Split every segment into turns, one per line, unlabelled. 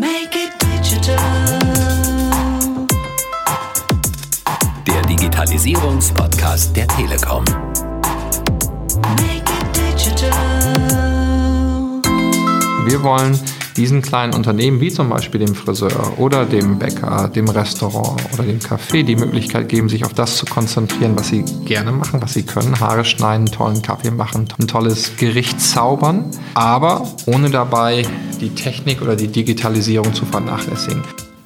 Make it digital.
Der Digitalisierungspodcast der Telekom.
Make it digital.
Wir wollen diesen kleinen Unternehmen, wie zum Beispiel dem Friseur oder dem Bäcker, dem Restaurant oder dem Café, die Möglichkeit geben, sich auf das zu konzentrieren, was sie gerne machen, was sie können. Haare schneiden, tollen Kaffee machen, ein tolles Gericht zaubern, aber ohne dabei die Technik oder die Digitalisierung zu vernachlässigen.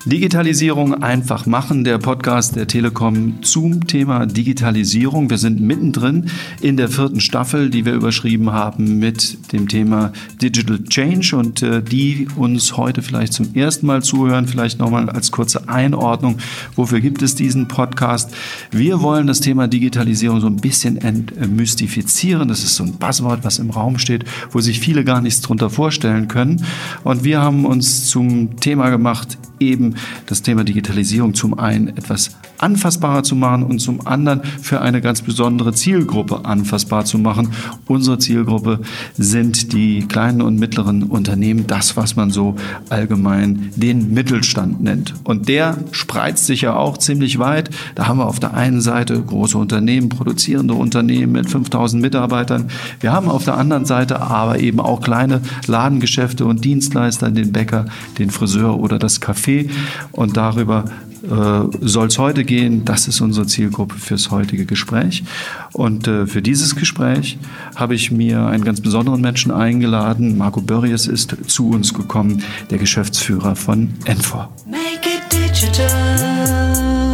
Digitalisierung einfach machen, der Podcast der Telekom zum Thema Digitalisierung. Wir sind mittendrin in der vierten Staffel, die wir überschrieben haben mit dem Thema Digital Change und äh, die uns heute vielleicht zum ersten Mal zuhören, vielleicht nochmal als kurze Einordnung, wofür gibt es diesen Podcast? Wir wollen das Thema Digitalisierung so ein bisschen entmystifizieren. Das ist so ein Buzzword, was im Raum steht, wo sich viele gar nichts drunter vorstellen können. Und wir haben uns zum Thema gemacht, eben das Thema Digitalisierung zum einen etwas anfassbarer zu machen und zum anderen für eine ganz besondere Zielgruppe anfassbar zu machen. Unsere Zielgruppe sind die kleinen und mittleren Unternehmen, das, was man so allgemein den Mittelstand nennt. Und der spreizt sich ja auch ziemlich weit. Da haben wir auf der einen Seite große Unternehmen, produzierende Unternehmen mit 5000 Mitarbeitern. Wir haben auf der anderen Seite aber eben auch kleine Ladengeschäfte und Dienstleister, den Bäcker, den Friseur oder das Café. Und darüber soll es heute gehen. Das ist unsere Zielgruppe fürs heutige Gespräch. Und äh, für dieses Gespräch habe ich mir einen ganz besonderen Menschen eingeladen. Marco Börries ist zu uns gekommen, der Geschäftsführer von Enfor.
Make it digital.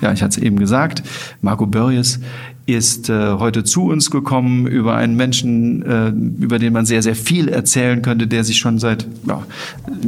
Ja, ich hatte es eben gesagt, Marco Börries ist äh, heute zu uns gekommen über einen Menschen, äh, über den man sehr, sehr viel erzählen könnte, der sich schon seit ja,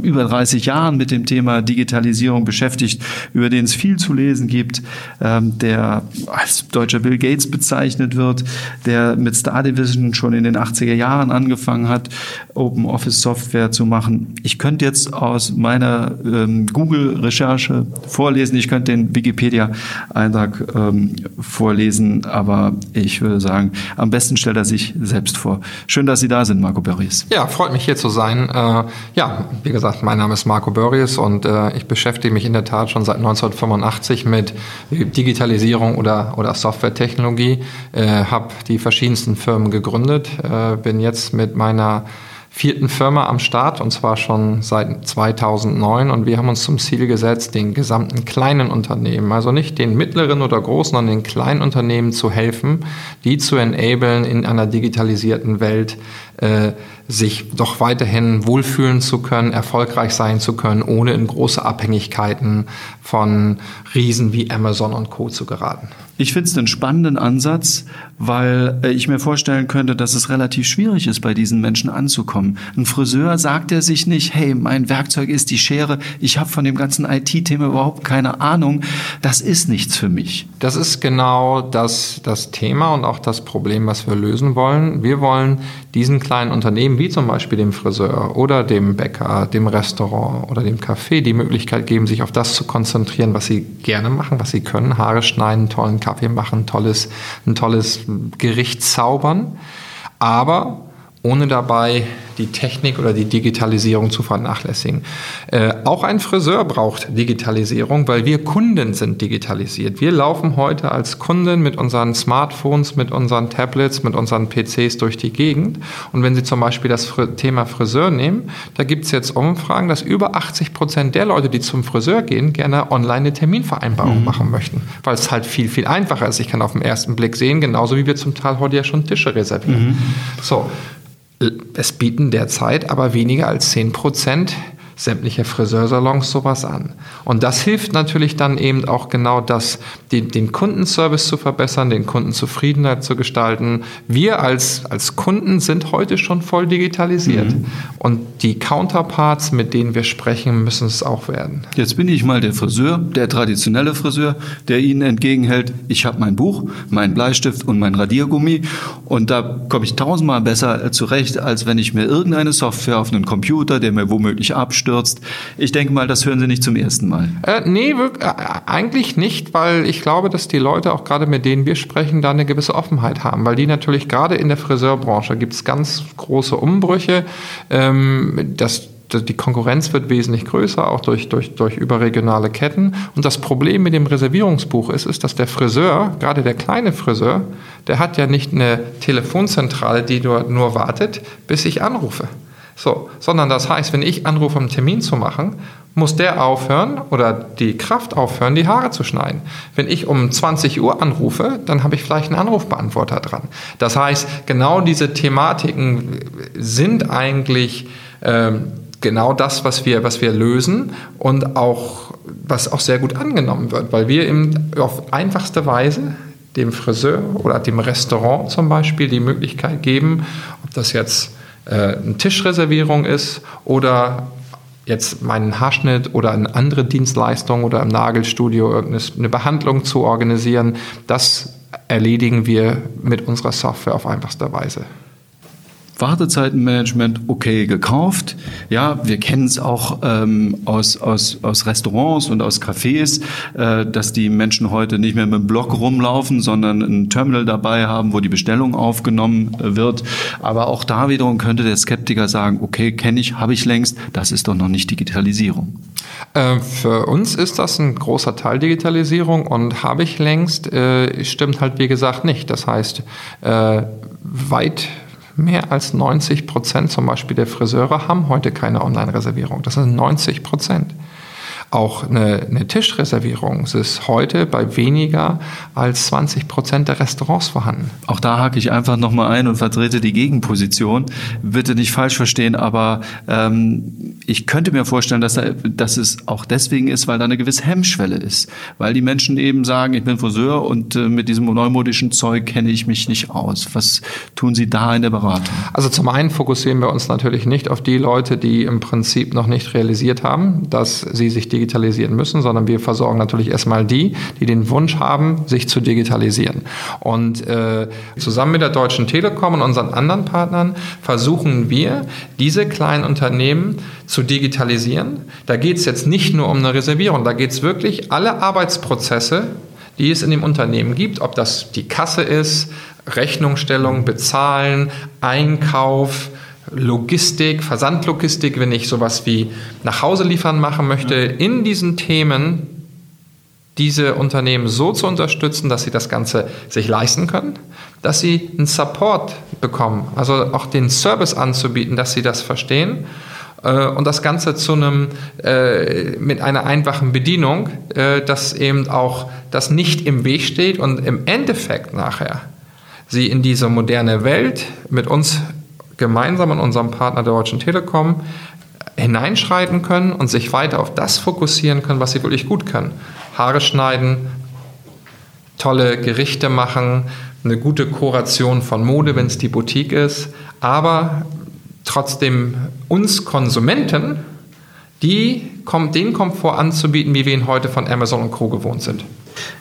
über 30 Jahren mit dem Thema Digitalisierung beschäftigt, über den es viel zu lesen gibt, ähm, der als deutscher Bill Gates bezeichnet wird, der mit Star Division schon in den 80er Jahren angefangen hat, Open Office Software zu machen. Ich könnte jetzt aus meiner ähm, Google-Recherche vorlesen, ich könnte den Wikipedia-Eintrag ähm, vorlesen, aber ich würde sagen, am besten stellt er sich selbst vor. Schön, dass Sie da sind, Marco Börries.
Ja, freut mich hier zu sein. Äh, ja, wie gesagt, mein Name ist Marco Börries und äh, ich beschäftige mich in der Tat schon seit 1985 mit Digitalisierung oder, oder Softwaretechnologie, äh, habe die verschiedensten Firmen gegründet, äh, bin jetzt mit meiner vierten Firma am Start und zwar schon seit 2009 und wir haben uns zum Ziel gesetzt, den gesamten kleinen Unternehmen, also nicht den mittleren oder großen, sondern den kleinen Unternehmen zu helfen, die zu enablen in einer digitalisierten Welt, äh, sich doch weiterhin wohlfühlen zu können, erfolgreich sein zu können, ohne in große Abhängigkeiten von Riesen wie Amazon und Co. zu geraten.
Ich finde es einen spannenden Ansatz, weil äh, ich mir vorstellen könnte, dass es relativ schwierig ist, bei diesen Menschen anzukommen. Ein Friseur sagt er sich nicht, hey, mein Werkzeug ist die Schere, ich habe von dem ganzen IT-Thema überhaupt keine Ahnung, das ist nichts für mich.
Das ist genau das, das Thema und auch das Problem, was wir lösen wollen. Wir wollen diesen kleinen Unternehmen, wie zum Beispiel dem Friseur oder dem Bäcker, dem Restaurant oder dem Café, die Möglichkeit geben, sich auf das zu konzentrieren, was sie gerne machen, was sie können. Haare schneiden, tollen Kaffee machen, tolles, ein tolles Gericht zaubern. Aber ohne dabei die Technik oder die Digitalisierung zu vernachlässigen. Äh, auch ein Friseur braucht Digitalisierung, weil wir Kunden sind digitalisiert. Wir laufen heute als Kunden mit unseren Smartphones, mit unseren Tablets, mit unseren PCs durch die Gegend. Und wenn Sie zum Beispiel das Fr Thema Friseur nehmen, da gibt es jetzt Umfragen, dass über 80 Prozent der Leute, die zum Friseur gehen, gerne online eine Terminvereinbarung mhm. machen möchten, weil es halt viel, viel einfacher ist. Ich kann auf den ersten Blick sehen, genauso wie wir zum Teil heute ja schon Tische reservieren. Mhm. So, es bieten derzeit aber weniger als 10 Prozent sämtliche Friseursalons sowas an. Und das hilft natürlich dann eben auch genau das, den, den Kundenservice zu verbessern, den Kundenzufriedenheit zu gestalten. Wir als, als Kunden sind heute schon voll digitalisiert. Mhm. Und die Counterparts, mit denen wir sprechen, müssen es auch werden.
Jetzt bin ich mal der Friseur, der traditionelle Friseur, der Ihnen entgegenhält, ich habe mein Buch, meinen Bleistift und mein Radiergummi und da komme ich tausendmal besser zurecht, als wenn ich mir irgendeine Software auf einen Computer, der mir womöglich abstürzt. Ich denke mal, das hören Sie nicht zum ersten Mal.
Äh, nee, wirklich, äh, eigentlich nicht, weil ich glaube, dass die Leute, auch gerade mit denen wir sprechen, da eine gewisse Offenheit haben, weil die natürlich gerade in der Friseurbranche gibt es ganz große Umbrüche. Ähm, das die Konkurrenz wird wesentlich größer, auch durch, durch, durch überregionale Ketten. Und das Problem mit dem Reservierungsbuch ist, ist, dass der Friseur, gerade der kleine Friseur, der hat ja nicht eine Telefonzentrale, die nur, nur wartet, bis ich anrufe. So, sondern das heißt, wenn ich anrufe, um einen Termin zu machen, muss der aufhören oder die Kraft aufhören, die Haare zu schneiden. Wenn ich um 20 Uhr anrufe, dann habe ich vielleicht einen Anrufbeantworter dran. Das heißt, genau diese Thematiken sind eigentlich ähm, genau das, was wir, was wir lösen und auch was auch sehr gut angenommen wird, weil wir eben auf einfachste Weise dem Friseur oder dem Restaurant zum Beispiel die Möglichkeit geben, ob das jetzt äh, eine Tischreservierung ist oder jetzt meinen Haarschnitt oder eine andere Dienstleistung oder im Nagelstudio irgendeine Behandlung zu organisieren, das erledigen wir mit unserer Software auf einfachste Weise.
Wartezeitenmanagement okay gekauft. Ja, wir kennen es auch ähm, aus, aus, aus Restaurants und aus Cafés, äh, dass die Menschen heute nicht mehr mit dem Block rumlaufen, sondern ein Terminal dabei haben, wo die Bestellung aufgenommen äh, wird. Aber auch da wiederum könnte der Skeptiker sagen, okay, kenne ich, habe ich längst, das ist doch noch nicht Digitalisierung.
Äh, für uns ist das ein großer Teil Digitalisierung und habe ich längst, äh, stimmt halt wie gesagt nicht. Das heißt, äh, weit mehr als 90 Prozent zum Beispiel der Friseure haben heute keine Online-Reservierung. Das sind 90 Prozent. Auch eine, eine Tischreservierung ist heute bei weniger als 20 Prozent der Restaurants vorhanden.
Auch da hake ich einfach nochmal ein und vertrete die Gegenposition. Bitte nicht falsch verstehen, aber ähm, ich könnte mir vorstellen, dass, da, dass es auch deswegen ist, weil da eine gewisse Hemmschwelle ist. Weil die Menschen eben sagen, ich bin Friseur und äh, mit diesem neumodischen Zeug kenne ich mich nicht aus. Was tun Sie da in der Beratung?
Also zum einen fokussieren wir uns natürlich nicht auf die Leute, die im Prinzip noch nicht realisiert haben, dass sie sich die digitalisieren müssen, sondern wir versorgen natürlich erstmal die, die den Wunsch haben, sich zu digitalisieren. Und äh, zusammen mit der Deutschen Telekom und unseren anderen Partnern versuchen wir, diese kleinen Unternehmen zu digitalisieren. Da geht es jetzt nicht nur um eine Reservierung, da geht es wirklich alle Arbeitsprozesse, die es in dem Unternehmen gibt, ob das die Kasse ist, Rechnungsstellung, Bezahlen, Einkauf, Logistik, Versandlogistik, wenn ich sowas wie nach Hause liefern machen möchte, in diesen Themen diese Unternehmen so zu unterstützen, dass sie das Ganze sich leisten können, dass sie einen Support bekommen, also auch den Service anzubieten, dass sie das verstehen äh, und das Ganze zu einem äh, mit einer einfachen Bedienung, äh, dass eben auch das nicht im Weg steht und im Endeffekt nachher sie in diese moderne Welt mit uns gemeinsam an unserem Partner der Deutschen Telekom hineinschreiten können und sich weiter auf das fokussieren können, was sie wirklich gut können. Haare schneiden, tolle Gerichte machen, eine gute Kuration von Mode, wenn es die Boutique ist, aber trotzdem uns Konsumenten die, den Komfort anzubieten, wie wir ihn heute von Amazon und Co. gewohnt sind.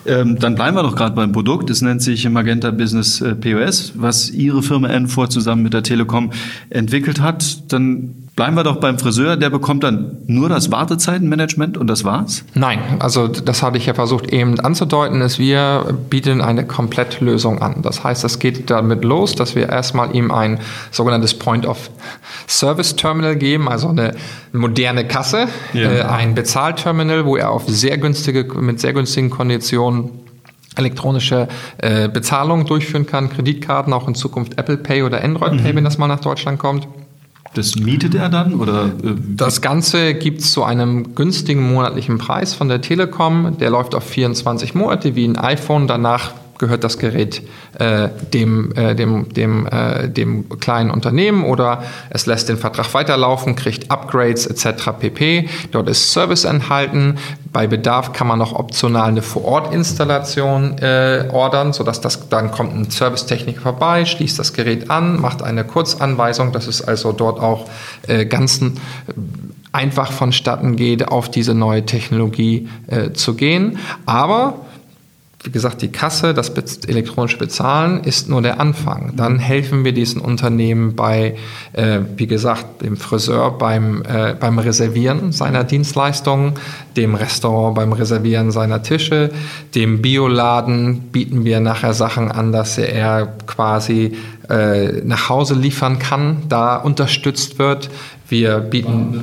Ähm, dann bleiben wir doch gerade beim Produkt. Es nennt sich Magenta Business äh, POS, was Ihre Firma N4 zusammen mit der Telekom entwickelt hat. Dann Bleiben wir doch beim Friseur, der bekommt dann nur das Wartezeitenmanagement und das war's?
Nein, also das hatte ich ja versucht eben anzudeuten, ist wir bieten eine Komplettlösung an. Das heißt, es geht damit los, dass wir erstmal ihm ein sogenanntes Point of Service Terminal geben, also eine moderne Kasse, ja. äh, ein Bezahlterminal, wo er auf sehr günstige, mit sehr günstigen Konditionen elektronische äh, Bezahlungen durchführen kann, Kreditkarten, auch in Zukunft Apple Pay oder Android Pay, mhm. wenn das mal nach Deutschland kommt.
Das mietet er dann? Oder,
äh, das Ganze gibt es zu einem günstigen monatlichen Preis von der Telekom. Der läuft auf 24 Monate wie ein iPhone. Danach gehört das Gerät äh, dem, äh, dem, dem, äh, dem kleinen Unternehmen oder es lässt den Vertrag weiterlaufen, kriegt Upgrades etc. pp. Dort ist Service enthalten. Bei Bedarf kann man noch optional eine Vor-Ort-Installation äh, ordern, sodass das dann kommt ein Servicetechniker vorbei, schließt das Gerät an, macht eine Kurzanweisung. Das ist also dort auch äh, ganz einfach vonstatten geht, auf diese neue Technologie äh, zu gehen. Aber wie gesagt, die Kasse, das elektronische Bezahlen ist nur der Anfang. Dann helfen wir diesen Unternehmen bei, äh, wie gesagt, dem Friseur beim, äh, beim Reservieren seiner Dienstleistungen, dem Restaurant beim Reservieren seiner Tische, dem Bioladen bieten wir nachher Sachen an, dass er quasi äh, nach Hause liefern kann, da unterstützt wird. Wir bieten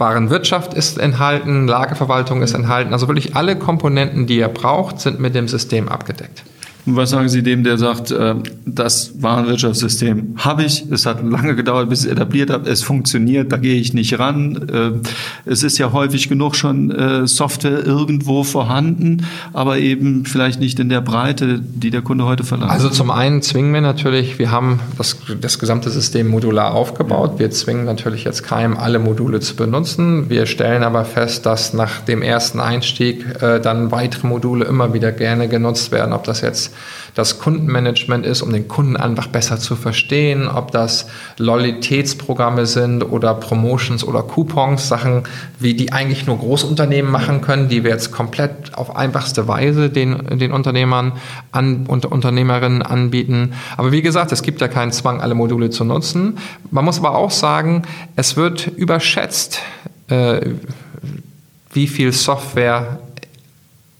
Warenwirtschaft ist enthalten, Lagerverwaltung ist enthalten. Also wirklich alle Komponenten, die er braucht, sind mit dem System abgedeckt.
Und was sagen Sie dem, der sagt, äh, das Warenwirtschaftssystem habe ich, es hat lange gedauert, bis ich es etabliert habe, es funktioniert, da gehe ich nicht ran. Äh, es ist ja häufig genug schon äh, Software irgendwo vorhanden, aber eben vielleicht nicht in der Breite, die der Kunde heute verlangt.
Also zum einen zwingen wir natürlich, wir haben das, das gesamte System modular aufgebaut. Wir zwingen natürlich jetzt keinem, alle Module zu benutzen. Wir stellen aber fest, dass nach dem ersten Einstieg dann weitere Module immer wieder gerne genutzt werden, ob das jetzt das Kundenmanagement ist, um den Kunden einfach besser zu verstehen, ob das Loyalitätsprogramme sind oder Promotions oder Coupons, Sachen, wie die eigentlich nur Großunternehmen machen können, die wir jetzt komplett auf einfachste Weise den, den Unternehmern an, und Unternehmerinnen anbieten. Aber wie gesagt, es gibt ja keinen Zwang, alle Module zu nutzen. Man muss aber auch sagen, es wird überschätzt, äh, wie viel Software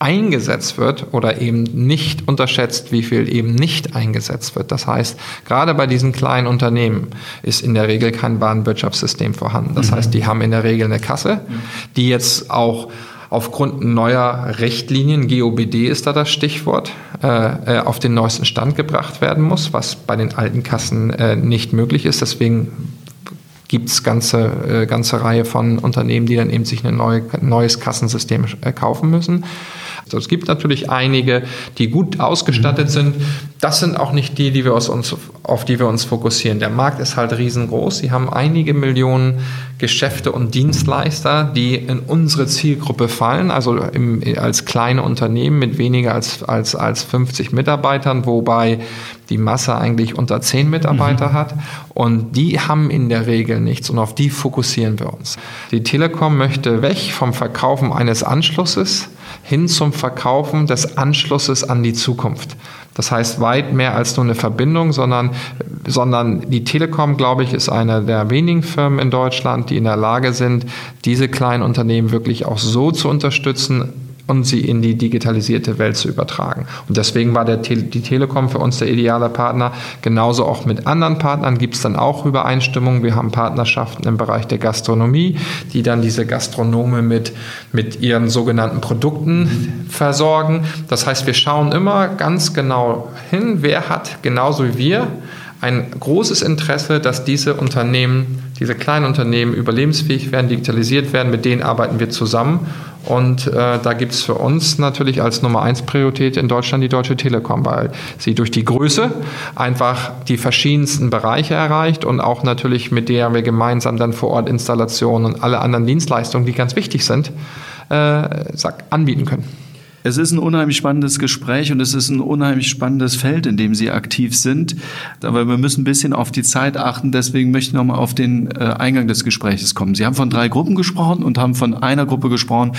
eingesetzt wird oder eben nicht unterschätzt, wie viel eben nicht eingesetzt wird. Das heißt, gerade bei diesen kleinen Unternehmen ist in der Regel kein Warenwirtschaftssystem vorhanden. Das mhm. heißt, die haben in der Regel eine Kasse, die jetzt auch aufgrund neuer Richtlinien, GOBD ist da das Stichwort, äh, äh, auf den neuesten Stand gebracht werden muss, was bei den alten Kassen äh, nicht möglich ist. Deswegen gibt es ganze, äh, ganze Reihe von Unternehmen, die dann eben sich ein neue, neues Kassensystem äh, kaufen müssen. Also es gibt natürlich einige, die gut ausgestattet mhm. sind. Das sind auch nicht die, die wir uns, auf die wir uns fokussieren. Der Markt ist halt riesengroß. Sie haben einige Millionen Geschäfte und Dienstleister, die in unsere Zielgruppe fallen, also im, als kleine Unternehmen mit weniger als, als, als 50 Mitarbeitern, wobei die Masse eigentlich unter 10 Mitarbeiter mhm. hat. Und die haben in der Regel nichts und auf die fokussieren wir uns. Die Telekom möchte weg vom Verkaufen eines Anschlusses hin zum Verkaufen des Anschlusses an die Zukunft. Das heißt weit mehr als nur eine Verbindung, sondern, sondern die Telekom, glaube ich, ist eine der wenigen Firmen in Deutschland, die in der Lage sind, diese kleinen Unternehmen wirklich auch so zu unterstützen, und sie in die digitalisierte Welt zu übertragen. Und deswegen war der die Telekom für uns der ideale Partner. Genauso auch mit anderen Partnern gibt es dann auch Übereinstimmungen. Wir haben Partnerschaften im Bereich der Gastronomie, die dann diese Gastronome mit, mit ihren sogenannten Produkten versorgen. Das heißt, wir schauen immer ganz genau hin, wer hat genauso wie wir ein großes Interesse, dass diese Unternehmen, diese kleinen Unternehmen überlebensfähig werden, digitalisiert werden. Mit denen arbeiten wir zusammen. Und äh, da gibt es für uns natürlich als Nummer eins Priorität in Deutschland die Deutsche Telekom, weil sie durch die Größe einfach die verschiedensten Bereiche erreicht und auch natürlich mit der wir gemeinsam dann vor Ort Installationen und alle anderen Dienstleistungen, die ganz wichtig sind, äh, anbieten können.
Es ist ein unheimlich spannendes Gespräch und es ist ein unheimlich spannendes Feld, in dem Sie aktiv sind. Aber wir müssen ein bisschen auf die Zeit achten. Deswegen möchte ich nochmal auf den äh, Eingang des Gesprächs kommen. Sie haben von drei Gruppen gesprochen und haben von einer Gruppe gesprochen,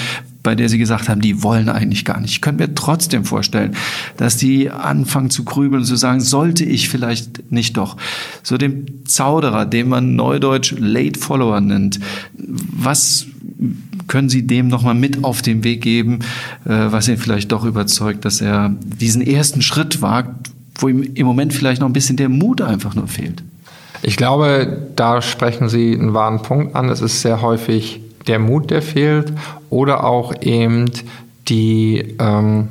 bei der Sie gesagt haben, die wollen eigentlich gar nicht. Ich könnte mir trotzdem vorstellen, dass die anfangen zu grübeln und zu sagen, sollte ich vielleicht nicht doch. So dem Zauderer, den man neudeutsch Late Follower nennt. Was können Sie dem nochmal mit auf den Weg geben, äh, was ihn vielleicht doch überzeugt, dass er diesen ersten Schritt wagt, wo ihm im Moment vielleicht noch ein bisschen der Mut einfach nur fehlt?
Ich glaube, da sprechen Sie einen wahren Punkt an. Es ist sehr häufig der Mut, der fehlt oder auch eben die, ähm,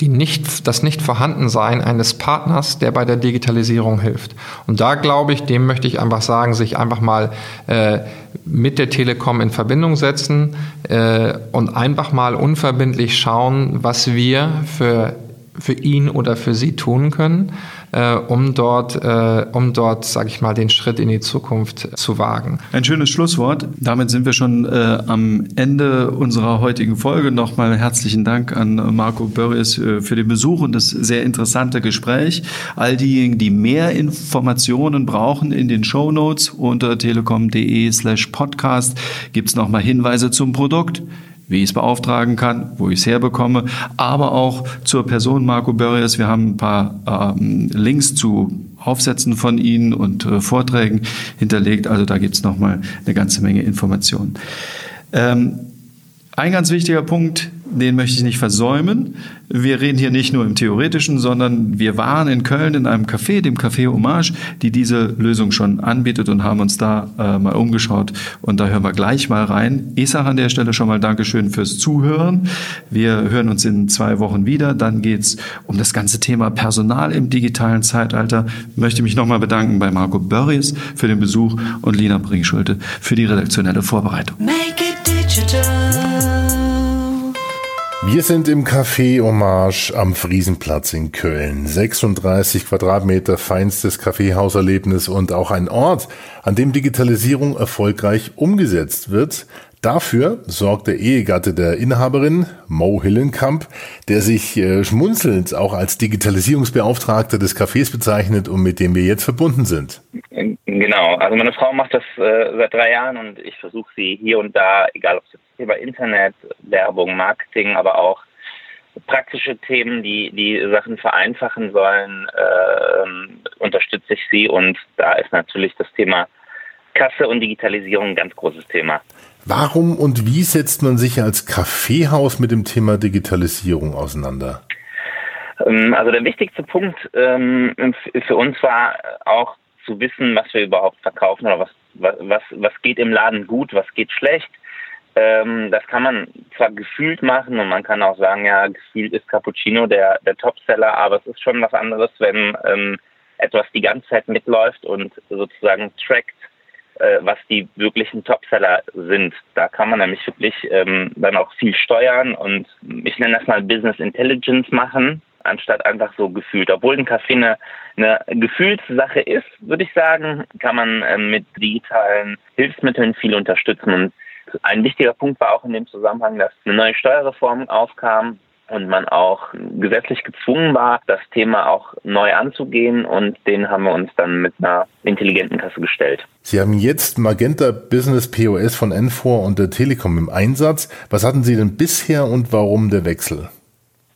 die nicht, das Nicht-Vorhandensein eines Partners, der bei der Digitalisierung hilft. Und da glaube ich, dem möchte ich einfach sagen, sich einfach mal äh, mit der Telekom in Verbindung setzen äh, und einfach mal unverbindlich schauen, was wir für, für ihn oder für sie tun können äh, um dort, äh, um dort, sage ich mal, den Schritt in die Zukunft zu wagen.
Ein schönes Schlusswort. Damit sind wir schon äh, am Ende unserer heutigen Folge. Nochmal herzlichen Dank an Marco Börries äh, für den Besuch und das sehr interessante Gespräch. All diejenigen, die mehr Informationen brauchen in den Show Notes unter telekom.de slash podcast gibt es nochmal Hinweise zum Produkt wie ich es beauftragen kann, wo ich es herbekomme, aber auch zur Person Marco Börries. Wir haben ein paar ähm, Links zu Aufsätzen von Ihnen und äh, Vorträgen hinterlegt. Also da gibt es nochmal eine ganze Menge Informationen. Ähm, Ein ganz wichtiger Punkt, den möchte ich nicht versäumen. Wir reden hier nicht nur im Theoretischen, sondern wir waren in Köln in einem Café, dem Café Hommage, die diese Lösung schon anbietet und haben uns da äh, mal umgeschaut. Und da hören wir gleich mal rein. Ich sage an der Stelle schon mal Dankeschön fürs Zuhören. Wir hören uns in zwei Wochen wieder. Dann geht's um das ganze Thema Personal im digitalen Zeitalter. Ich möchte mich nochmal bedanken bei Marco Börries für den Besuch und Lina Bringschulte für die redaktionelle Vorbereitung.
Make
Wir sind im Café Hommage am Friesenplatz in Köln. 36 Quadratmeter feinstes Kaffeehauserlebnis und auch ein Ort, an dem Digitalisierung erfolgreich umgesetzt wird. Dafür sorgt der Ehegatte der Inhaberin, Mo Hillenkamp, der sich äh, schmunzelnd auch als Digitalisierungsbeauftragter des Cafés bezeichnet und mit dem wir jetzt verbunden sind.
Genau, also meine Frau macht das äh, seit drei Jahren und ich versuche sie hier und da, egal ob es jetzt über Internet, Werbung, Marketing, aber auch praktische Themen, die die Sachen vereinfachen sollen, äh, unterstütze ich sie und da ist natürlich das Thema Kasse und Digitalisierung ein ganz großes Thema.
Warum und wie setzt man sich als Kaffeehaus mit dem Thema Digitalisierung auseinander?
Ähm, Also der wichtigste Punkt ähm, für uns war auch zu wissen, was wir überhaupt verkaufen oder was, was, was, geht im Laden gut, was geht schlecht. Ähm, das kann man zwar gefühlt machen und man kann auch sagen, ja, gefühlt ist Cappuccino der, der Topseller, aber es ist schon was anderes, wenn etwas die ganze Zeit mitläuft und sozusagen trackt, äh, was die wirklichen Topseller sind. Da kann man nämlich wirklich ähm, dann auch viel steuern und ich nenne das mal Business Intelligence machen, anstatt einfach so gefühlt. Obwohl ein Kaffee eine, eine Gefühlssache ist, würde ich sagen, kann man ähm, mit digitalen Hilfsmitteln viel unterstützen. Und ein wichtiger Punkt war auch in dem Zusammenhang, dass eine neue Steuerreform aufkam und man auch gesetzlich gezwungen war, das Thema auch neu anzugehen und den haben wir uns dann mit einer intelligenten Kasse gestellt.
Sie haben jetzt Magenta Business POS von N4 und der Telekom im Einsatz. Was hatten Sie denn bisher und warum der Wechsel?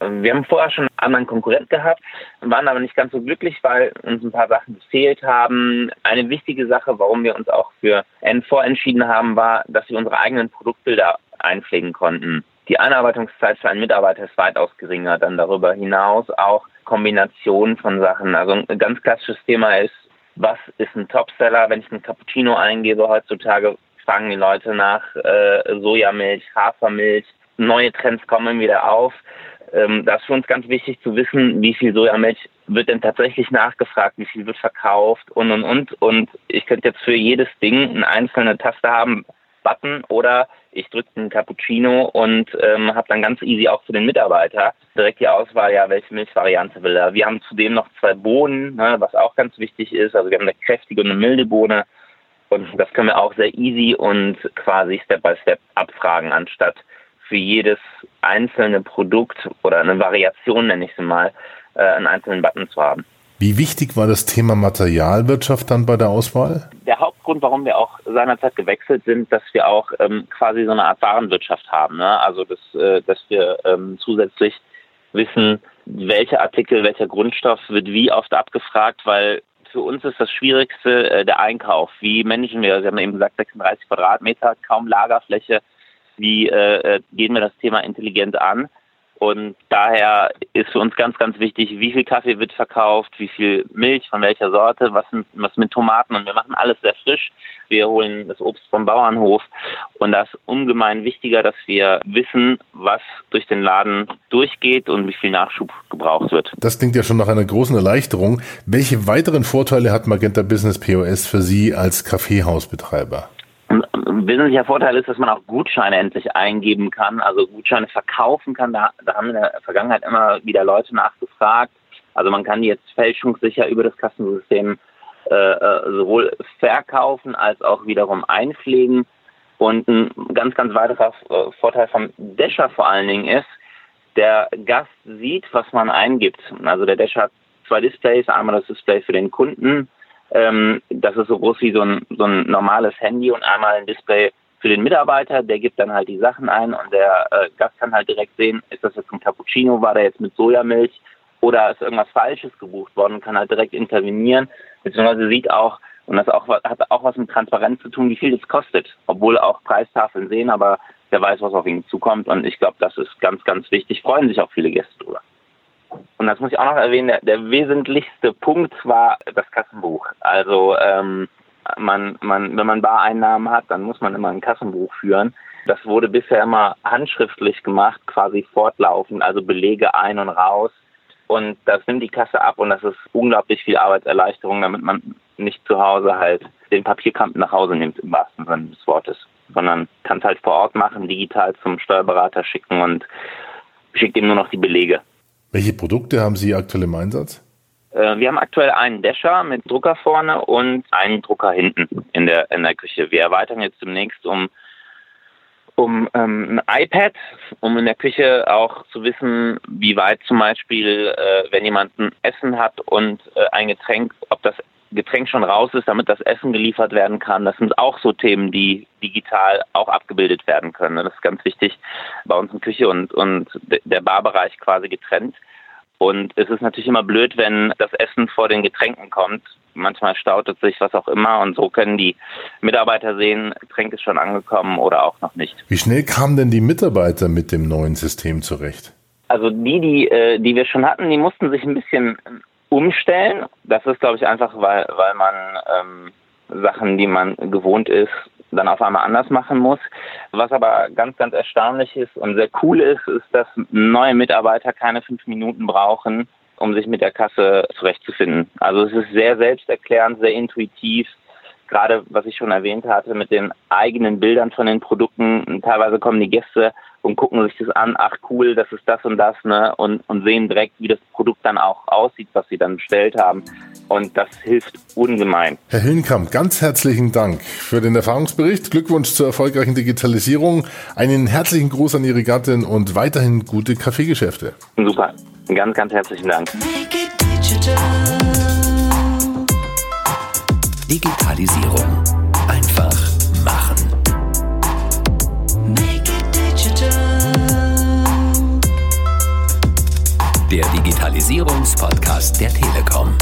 Wir haben vorher schon einen anderen Konkurrent gehabt, waren aber nicht ganz so glücklich, weil uns ein paar Sachen gefehlt haben. Eine wichtige Sache, warum wir uns auch für N4 entschieden haben, war, dass wir unsere eigenen Produktbilder einpflegen konnten. Die Einarbeitungszeit für einen Mitarbeiter ist weitaus geringer. Dann darüber hinaus auch Kombination von Sachen. Also ein ganz klassisches Thema ist, was ist ein Topseller? Wenn ich einen Cappuccino eingebe heutzutage, fragen die Leute nach äh, Sojamilch, Hafermilch. Neue Trends kommen wieder auf. Ähm, da ist für uns ganz wichtig zu wissen, wie viel Sojamilch wird denn tatsächlich nachgefragt, wie viel wird verkauft und und und. Und ich könnte jetzt für jedes Ding eine einzelne Taste haben, Button oder ich drücke einen Cappuccino und ähm, habe dann ganz easy auch für den Mitarbeiter direkt die Auswahl, ja, welche Milchvariante will er. Wir haben zudem noch zwei Bohnen, ne, was auch ganz wichtig ist. Also wir haben eine kräftige und eine milde Bohne. Und das können wir auch sehr easy und quasi Step by Step abfragen, anstatt für jedes einzelne Produkt oder eine Variation, nenne ich es mal, äh, einen einzelnen Button zu haben.
Wie wichtig war das Thema Materialwirtschaft dann bei der Auswahl?
Der Hauptgrund, warum wir auch seinerzeit gewechselt sind, dass wir auch ähm, quasi so eine Art Warenwirtschaft haben. Ne? Also dass, äh, dass wir ähm, zusätzlich wissen, welcher Artikel, welcher Grundstoff wird wie oft abgefragt, weil für uns ist das Schwierigste äh, der Einkauf. Wie managen wir? Sie haben eben gesagt, 36 Quadratmeter, kaum Lagerfläche. Wie äh, äh, gehen wir das Thema intelligent an? Und daher ist für uns ganz, ganz wichtig, wie viel Kaffee wird verkauft, wie viel Milch, von welcher Sorte, was, mit- was mit Tomaten. Und wir machen alles sehr frisch. Wir holen das Obst vom Bauernhof. Und das ist ungemein wichtiger, dass wir wissen, was durch den Laden durchgeht und wie viel Nachschub gebraucht wird.
Das klingt ja schon nach einer großen Erleichterung. Welche weiteren Vorteile hat Magenta Business POS für Sie als Kaffeehausbetreiber?
Ein wesentlicher Vorteil ist, dass man auch Gutscheine endlich eingeben kann, also Gutscheine verkaufen kann. Da, da haben in der Vergangenheit immer wieder Leute nachgefragt. Also man kann die jetzt fälschungssicher über das Kassensystem äh, äh, sowohl verkaufen als auch wiederum einpflegen. Und ein ganz, ganz weiterer äh, Vorteil vom Dasher vor allen Dingen ist, der Gast sieht, was man eingibt. Also der Dasher hat zwei Displays, einmal das Display für den Kunden, ähm, das ist so groß wie so ein, so ein normales Handy und einmal ein Display für den Mitarbeiter, der gibt dann halt die Sachen ein und der äh, Gast kann halt direkt sehen, ist das jetzt ein Cappuccino, war der jetzt mit Sojamilch oder ist irgendwas Falsches gebucht worden kann halt direkt intervenieren, beziehungsweise sieht auch, Und das auch, hat auch was mit Transparenz zu tun, wie viel das kostet. Obwohl auch Preistafeln sehen, aber wer weiß, was auf ihn zukommt. Und ich glaube, das ist ganz, ganz wichtig. Freuen sich auch viele Gäste drüber. Und das muss ich auch noch erwähnen, der, der wesentlichste Punkt war das Kassenbuch. Also ähm, man, man, wenn man Bareinnahmen hat, dann muss man immer ein Kassenbuch führen. Das wurde bisher immer handschriftlich gemacht, quasi fortlaufend, also Belege ein und raus. Und das nimmt die Kasse ab und das ist unglaublich viel Arbeitserleichterung, damit man nicht zu Hause halt den Papierkampen nach Hause nimmt, im wahrsten Sinne des Wortes, sondern kann es halt vor Ort machen, digital zum Steuerberater schicken und schickt ihm nur noch die Belege.
Welche Produkte haben Sie aktuell im Einsatz?
Äh, wir haben aktuell einen Dasher mit Drucker vorne und einen Drucker hinten in der, in der Küche. Wir erweitern jetzt demnächst um um ähm, ein iPad, um in der Küche auch zu wissen, wie weit zum Beispiel, äh, wenn jemand ein Essen hat und äh, ein Getränk, ob das Getränk schon raus ist, damit das Essen geliefert werden kann. Das sind auch so Themen, die digital auch abgebildet werden können. Das ist ganz wichtig bei uns in Küche und, und der Barbereich quasi getrennt. Und es ist natürlich immer blöd, wenn das Essen vor den Getränken kommt. Manchmal staut es sich, was auch immer. Und so können die Mitarbeiter sehen, Getränk ist schon angekommen oder auch noch nicht.
Wie schnell kamen denn die Mitarbeiter mit dem neuen System zurecht?
Also die, die, äh, die wir schon hatten, die mussten sich ein bisschen umstellen. Das ist, glaube ich, einfach, weil, weil man ähm, Sachen, die man gewohnt ist, dann auf einmal anders machen muss. Was aber ganz, ganz erstaunlich ist und sehr cool ist, ist, dass neue Mitarbeiter keine fünf Minuten brauchen, um sich mit der Kasse zurechtzufinden. Also es ist sehr selbsterklärend, sehr intuitiv. Gerade was ich schon erwähnt hatte mit den eigenen Bildern von den Produkten. Teilweise kommen die Gäste und gucken sich das an, ach cool, das ist das und das, ne? Und, und sehen direkt, wie das Produkt dann auch aussieht, was sie dann bestellt haben. Und das hilft ungemein.
Herr Hillenkamp, ganz herzlichen Dank für den Erfahrungsbericht. Glückwunsch zur erfolgreichen Digitalisierung. Einen herzlichen Gruß an Ihre Gattin und weiterhin gute Kaffeegeschäfte.
Super. Ganz, ganz herzlichen Dank.
Digitalisierung. Einfach machen.
Make it digital.
Der Digitalisierungspodcast der Telekom.